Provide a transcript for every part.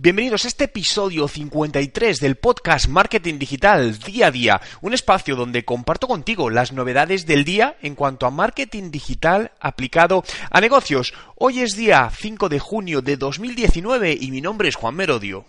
Bienvenidos a este episodio 53 del podcast Marketing Digital Día a Día, un espacio donde comparto contigo las novedades del día en cuanto a marketing digital aplicado a negocios. Hoy es día 5 de junio de 2019 y mi nombre es Juan Merodio.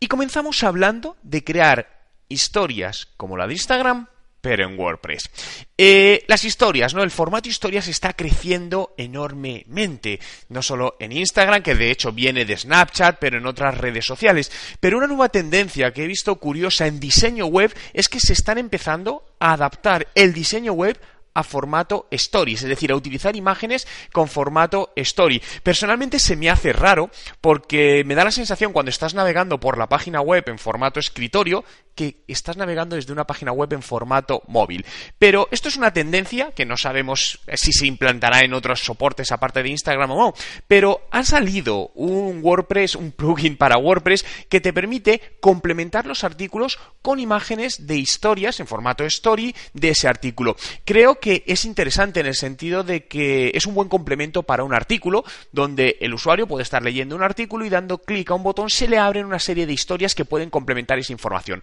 Y comenzamos hablando de crear historias como la de Instagram, pero en WordPress. Eh, las historias, ¿no? El formato historias está creciendo enormemente. No solo en Instagram, que de hecho viene de Snapchat, pero en otras redes sociales. Pero una nueva tendencia que he visto curiosa en diseño web es que se están empezando a adaptar el diseño web a formato stories, es decir, a utilizar imágenes con formato story. Personalmente se me hace raro porque me da la sensación cuando estás navegando por la página web en formato escritorio que estás navegando desde una página web en formato móvil. Pero esto es una tendencia que no sabemos si se implantará en otros soportes aparte de Instagram o no, pero ha salido un WordPress, un plugin para WordPress que te permite complementar los artículos con imágenes de historias en formato story de ese artículo. Creo que es interesante en el sentido de que es un buen complemento para un artículo donde el usuario puede estar leyendo un artículo y dando clic a un botón se le abren una serie de historias que pueden complementar esa información.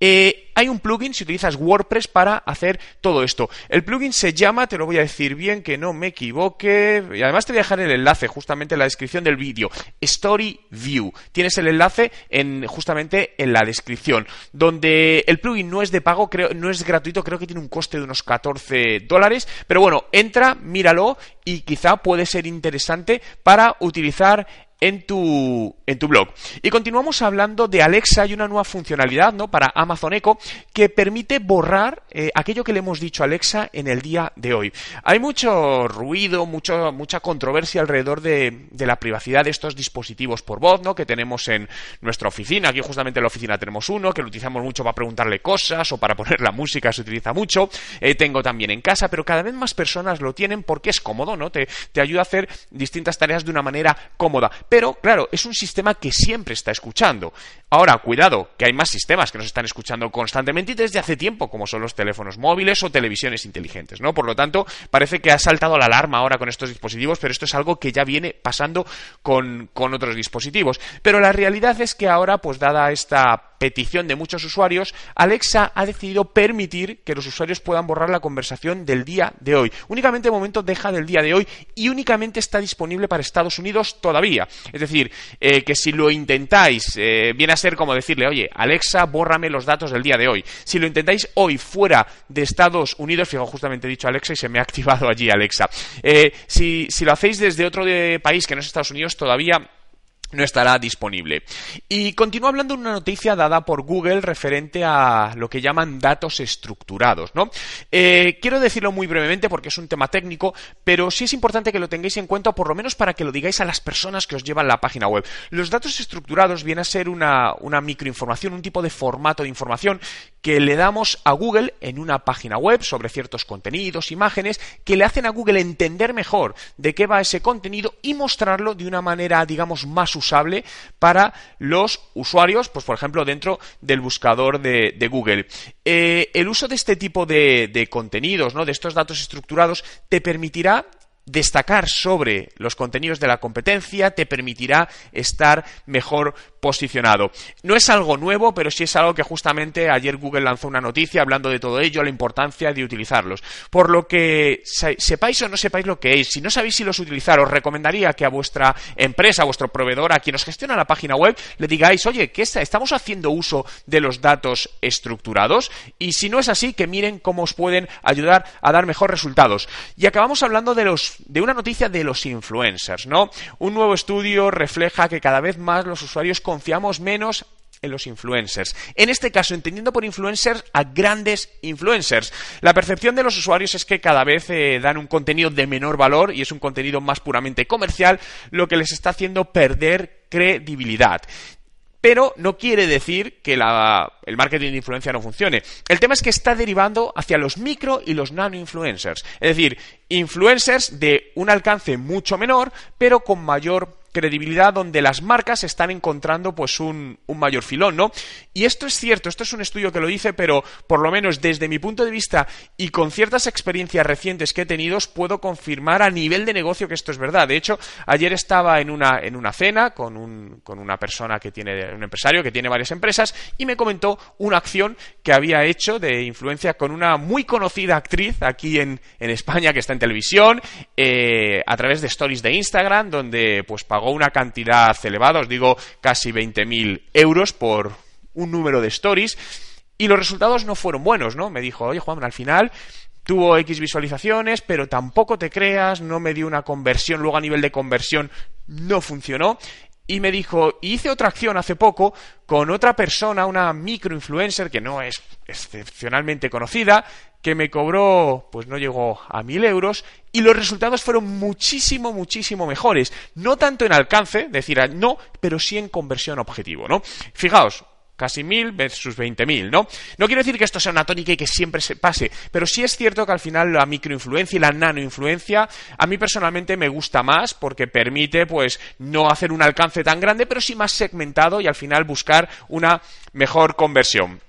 Eh, hay un plugin si utilizas WordPress para hacer todo esto. El plugin se llama, te lo voy a decir bien, que no me equivoque, y además te voy a dejar el enlace justamente en la descripción del vídeo. Story View. Tienes el enlace en, justamente en la descripción, donde el plugin no es de pago, creo, no es gratuito, creo que tiene un coste de unos 14 dólares, pero bueno, entra, míralo y quizá puede ser interesante para utilizar en tu, en tu blog. Y continuamos hablando de Alexa y una nueva funcionalidad ¿no? para Amazon Echo que permite borrar eh, aquello que le hemos dicho a Alexa en el día de hoy. Hay mucho ruido, mucho, mucha controversia alrededor de, de, la privacidad de estos dispositivos por voz ¿no? que tenemos en nuestra oficina. Aquí justamente en la oficina tenemos uno que lo utilizamos mucho para preguntarle cosas o para poner la música, se utiliza mucho. Eh, tengo también en casa, pero cada vez más personas lo tienen porque es cómodo, ¿no? Te, te ayuda a hacer distintas tareas de una manera cómoda. Pero, claro, es un sistema que siempre está escuchando. Ahora, cuidado, que hay más sistemas que nos están escuchando constantemente y desde hace tiempo, como son los teléfonos móviles o televisiones inteligentes, ¿no? Por lo tanto, parece que ha saltado la alarma ahora con estos dispositivos, pero esto es algo que ya viene pasando con, con otros dispositivos. Pero la realidad es que ahora, pues dada esta petición de muchos usuarios, Alexa ha decidido permitir que los usuarios puedan borrar la conversación del día de hoy. Únicamente de momento deja del día de hoy y únicamente está disponible para Estados Unidos todavía. Es decir, eh, que si lo intentáis, eh, viene a ser como decirle, oye, Alexa, bórrame los datos del día de hoy. Si lo intentáis hoy fuera de Estados Unidos, fijo, justamente he dicho Alexa y se me ha activado allí Alexa. Eh, si, si lo hacéis desde otro de país que no es Estados Unidos, todavía no estará disponible. Y continúo hablando de una noticia dada por Google referente a lo que llaman datos estructurados, ¿no? Eh, quiero decirlo muy brevemente porque es un tema técnico, pero sí es importante que lo tengáis en cuenta, por lo menos para que lo digáis a las personas que os llevan la página web. Los datos estructurados vienen a ser una, una microinformación, un tipo de formato de información que le damos a Google en una página web sobre ciertos contenidos, imágenes, que le hacen a Google entender mejor de qué va ese contenido y mostrarlo de una manera, digamos, más usable para los usuarios, pues por ejemplo dentro del buscador de, Google. Eh, el uso de este tipo de, de contenidos, ¿no? de estos datos estructurados, te permitirá destacar sobre los contenidos de la competencia, te permitirá estar mejor posicionado. No es algo nuevo, pero sí es algo que justamente ayer Google lanzó una noticia hablando de todo ello, la importancia de utilizarlos. Por lo que sepáis o no sepáis lo que es, si no sabéis si los utilizar, os recomendaría que a vuestra empresa, a vuestro proveedor, a quien os gestiona la página web, le digáis, oye, que estamos haciendo uso de los datos estructurados y si no es así, que miren cómo os pueden ayudar a dar mejores resultados. Y acabamos hablando de los de una noticia de los influencers, ¿no? Un nuevo estudio refleja que cada vez más los usuarios confiamos menos en los influencers. En este caso, entendiendo por influencers a grandes influencers. La percepción de los usuarios es que cada vez eh, dan un contenido de menor valor y es un contenido más puramente comercial, lo que les está haciendo perder credibilidad pero no quiere decir que el marketing de influencia no funcione. El tema es que está derivando hacia los micro y los nano influencers. Es decir, influencers de un alcance mucho menor, pero con mayor credibilidad donde las marcas están encontrando pues un, mayor filón, ¿no? Y esto es cierto, esto es un estudio que lo dice, pero por lo menos desde mi punto de vista y con ciertas experiencias recientes que he tenido, puedo confirmar a nivel de negocio que esto es verdad. De hecho, ayer estaba en una, en una cena con, un, con una persona que tiene, un empresario que tiene varias empresas y me comentó una acción que había hecho de influencia con una muy conocida actriz aquí en, en España que está en televisión, eh, a través de stories de Instagram, donde pues pagó una cantidad elevada, os digo casi 20.000 euros por un número de stories, y los resultados no fueron buenos, ¿no? Me dijo, oye Juan, al final tuvo X visualizaciones, pero tampoco te creas, no me dio una conversión, luego a nivel de conversión no funcionó. Y me dijo, hice otra acción hace poco con otra persona, una microinfluencer que no es excepcionalmente conocida, que me cobró, pues no llegó a mil euros, y los resultados fueron muchísimo, muchísimo mejores. No tanto en alcance, decir, no, pero sí en conversión objetivo, ¿no? Fijaos, casi mil versus veinte mil, ¿no? No quiero decir que esto sea una tónica y que siempre se pase, pero sí es cierto que al final la microinfluencia y la nanoinfluencia a mí personalmente me gusta más porque permite pues no hacer un alcance tan grande, pero sí más segmentado y al final buscar una mejor conversión.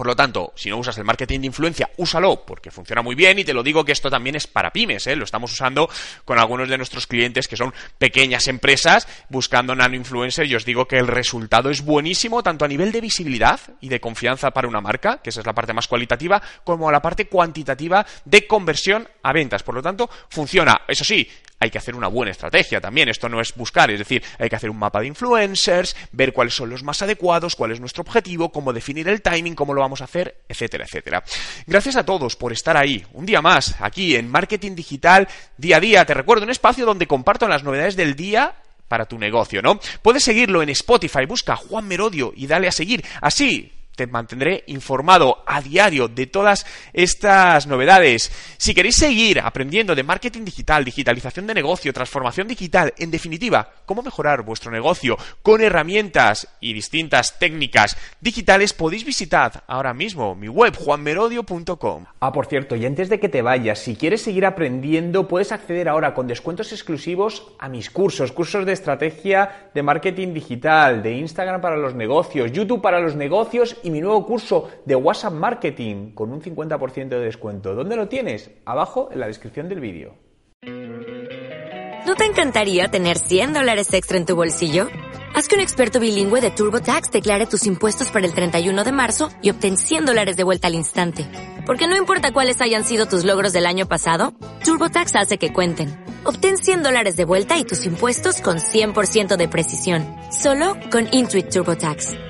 Por lo tanto, si no usas el marketing de influencia, úsalo porque funciona muy bien y te lo digo que esto también es para pymes, ¿eh? lo estamos usando con algunos de nuestros clientes que son pequeñas empresas buscando nano influencer y os digo que el resultado es buenísimo tanto a nivel de visibilidad y de confianza para una marca, que esa es la parte más cualitativa, como a la parte cuantitativa de conversión a ventas. Por lo tanto, funciona. Eso sí, hay que hacer una buena estrategia también. Esto no es buscar, es decir, hay que hacer un mapa de influencers, ver cuáles son los más adecuados, cuál es nuestro objetivo, cómo definir el timing, cómo lo vamos a hacer, etcétera, etcétera. Gracias a todos por estar ahí. Un día más, aquí en Marketing Digital, día a día. Te recuerdo un espacio donde comparto las novedades del día para tu negocio, ¿no? Puedes seguirlo en Spotify, busca Juan Merodio y dale a seguir. Así te mantendré informado a diario de todas estas novedades. Si queréis seguir aprendiendo de marketing digital, digitalización de negocio, transformación digital, en definitiva, cómo mejorar vuestro negocio con herramientas y distintas técnicas digitales, podéis visitar ahora mismo mi web juanmerodio.com. Ah, por cierto, y antes de que te vayas, si quieres seguir aprendiendo, puedes acceder ahora con descuentos exclusivos a mis cursos, cursos de estrategia de marketing digital, de Instagram para los negocios, YouTube para los negocios mi nuevo curso de WhatsApp Marketing con un 50% de descuento. ¿Dónde lo tienes? Abajo en la descripción del vídeo. ¿No te encantaría tener 100 dólares extra en tu bolsillo? Haz que un experto bilingüe de TurboTax declare tus impuestos para el 31 de marzo y obtén 100 dólares de vuelta al instante. Porque no importa cuáles hayan sido tus logros del año pasado, TurboTax hace que cuenten. Obtén 100 dólares de vuelta y tus impuestos con 100% de precisión. Solo con Intuit TurboTax.